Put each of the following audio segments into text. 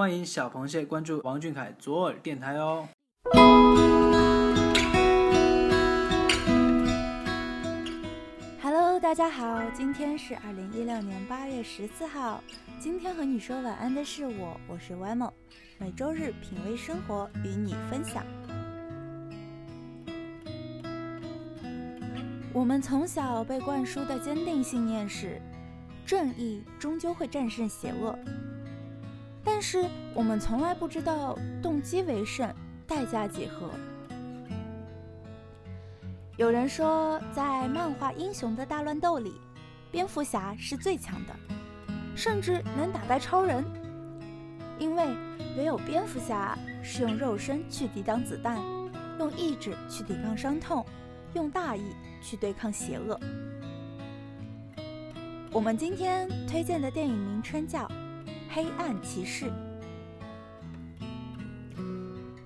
欢迎小螃蟹关注王俊凯左耳电台哦。Hello，大家好，今天是二零一六年八月十四号。今天和你说晚安的是我，我是 w 某，每周日品味生活，与你分享。我们从小被灌输的坚定信念是，正义终究会战胜邪恶。但是我们从来不知道动机为甚，代价几何。有人说，在漫画英雄的大乱斗里，蝙蝠侠是最强的，甚至能打败超人，因为唯有蝙蝠侠是用肉身去抵挡子弹，用意志去抵抗伤痛，用大义去对抗邪恶。我们今天推荐的电影名称叫。黑暗骑士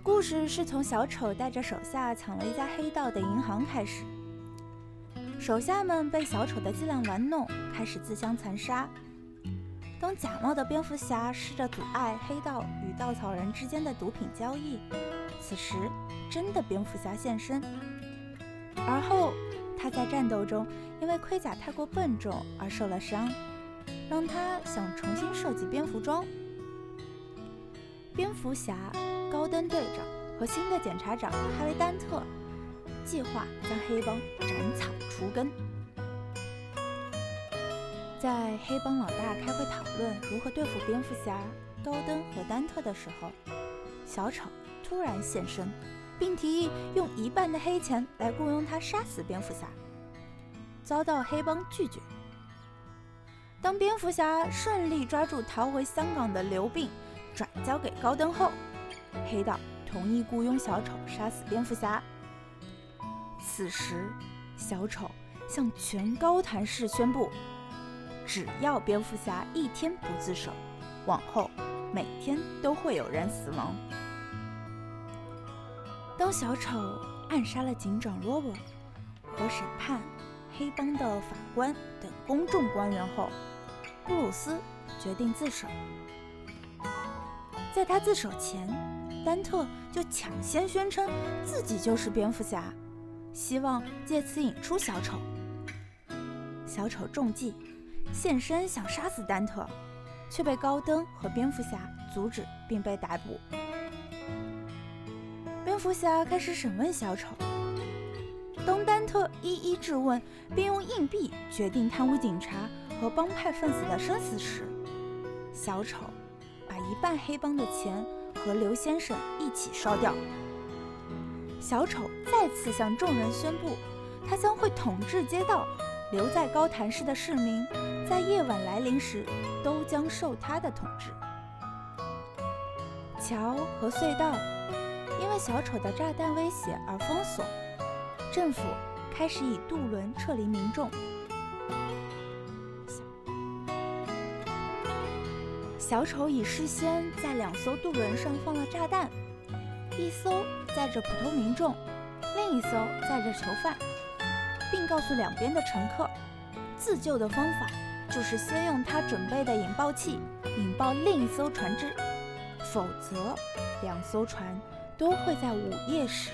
故事是从小丑带着手下抢了一家黑道的银行开始。手下们被小丑的伎俩玩弄，开始自相残杀。当假冒的蝙蝠侠试着阻碍黑道与稻草人之间的毒品交易，此时真的蝙蝠侠现身。而后他在战斗中因为盔甲太过笨重而受了伤。让他想重新设计蝙蝠装。蝙蝠侠、高登队长和新的检察长哈维·丹特计划将黑帮斩草除根。在黑帮老大开会讨论如何对付蝙蝠侠、高登和丹特的时候，小丑突然现身，并提议用一半的黑钱来雇佣他杀死蝙蝠侠，遭到黑帮拒绝。当蝙蝠侠顺利抓住逃回香港的刘病，转交给高登后，黑道同意雇佣小丑杀死蝙蝠侠。此时，小丑向全高谭市宣布，只要蝙蝠侠一天不自首，往后每天都会有人死亡。当小丑暗杀了警长罗伯和审判黑帮的法官等公众官员后，布鲁斯决定自首。在他自首前，丹特就抢先宣称自己就是蝙蝠侠，希望借此引出小丑。小丑中计，现身想杀死丹特，却被高登和蝙蝠侠阻止，并被逮捕。蝙蝠侠开始审问小丑。当丹特一一质问，并用硬币决定贪污警察。和帮派分子的生死时，小丑把一半黑帮的钱和刘先生一起烧掉。小丑再次向众人宣布，他将会统治街道，留在高谭市的市民在夜晚来临时都将受他的统治。桥和隧道因为小丑的炸弹威胁而封锁，政府开始以渡轮撤离民众。小丑已事先在两艘渡轮上放了炸弹，一艘载着普通民众，另一艘载着囚犯，并告诉两边的乘客，自救的方法就是先用他准备的引爆器引爆另一艘船只，否则两艘船都会在午夜时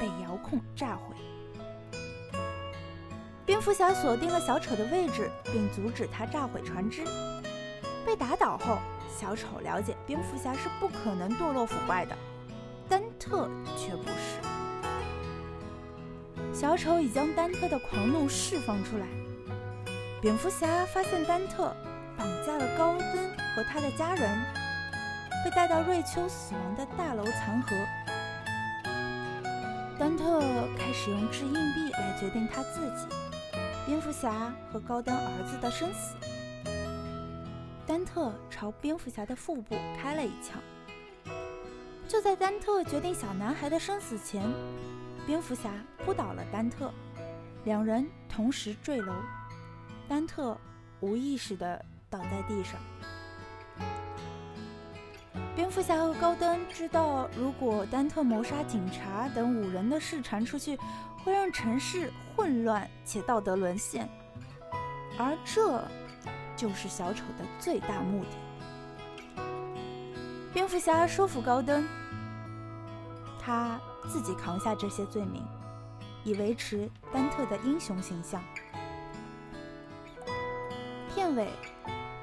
被遥控炸毁。蝙蝠侠锁定了小丑的位置，并阻止他炸毁船只，被打倒后。小丑了解蝙蝠侠是不可能堕落腐败的，丹特却不是。小丑已将丹特的狂怒释放出来。蝙蝠侠发现丹特绑架了高登和他的家人，被带到瑞秋死亡的大楼残骸。丹特开始用掷硬币来决定他自己、蝙蝠侠和高登儿子的生死。丹特朝蝙蝠侠的腹部开了一枪。就在丹特决定小男孩的生死前，蝙蝠侠扑倒了丹特，两人同时坠楼，丹特无意识地倒在地上。蝙蝠侠和高登知道，如果丹特谋杀警察等五人的事传出去，会让城市混乱且道德沦陷，而这。就是小丑的最大目的。蝙蝠侠说服高登，他自己扛下这些罪名，以维持丹特的英雄形象。片尾，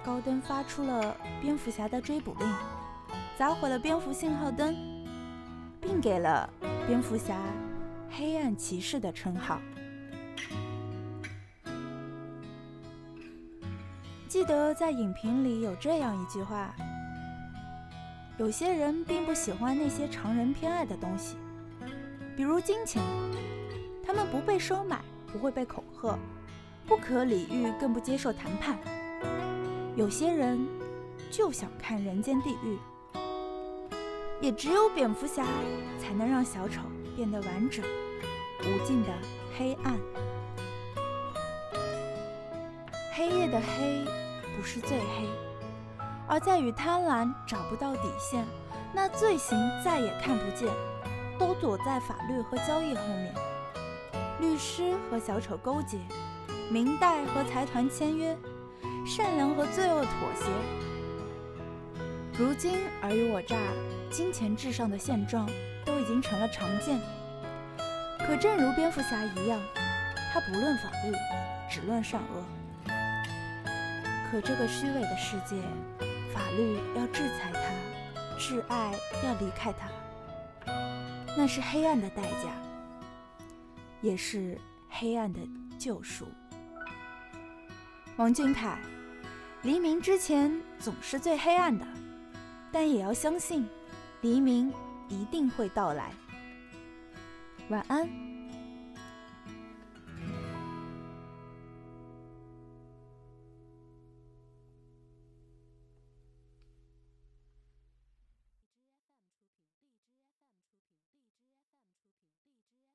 高登发出了蝙蝠侠的追捕令，砸毁了蝙蝠信号灯，并给了蝙蝠侠“黑暗骑士”的称号。记得在影评里有这样一句话：有些人并不喜欢那些常人偏爱的东西，比如金钱，他们不被收买，不会被恐吓，不可理喻，更不接受谈判。有些人就想看人间地狱，也只有蝙蝠侠才能让小丑变得完整、无尽的黑暗。黑夜的黑不是最黑，而在于贪婪找不到底线，那罪行再也看不见，都躲在法律和交易后面。律师和小丑勾结，明代和财团签约，善良和罪恶妥协。如今尔虞我诈、金钱至上的现状都已经成了常见。可正如蝙蝠侠一样，他不论法律，只论善恶。可这个虚伪的世界，法律要制裁他，挚爱要离开他，那是黑暗的代价，也是黑暗的救赎。王俊凯，黎明之前总是最黑暗的，但也要相信，黎明一定会到来。晚安。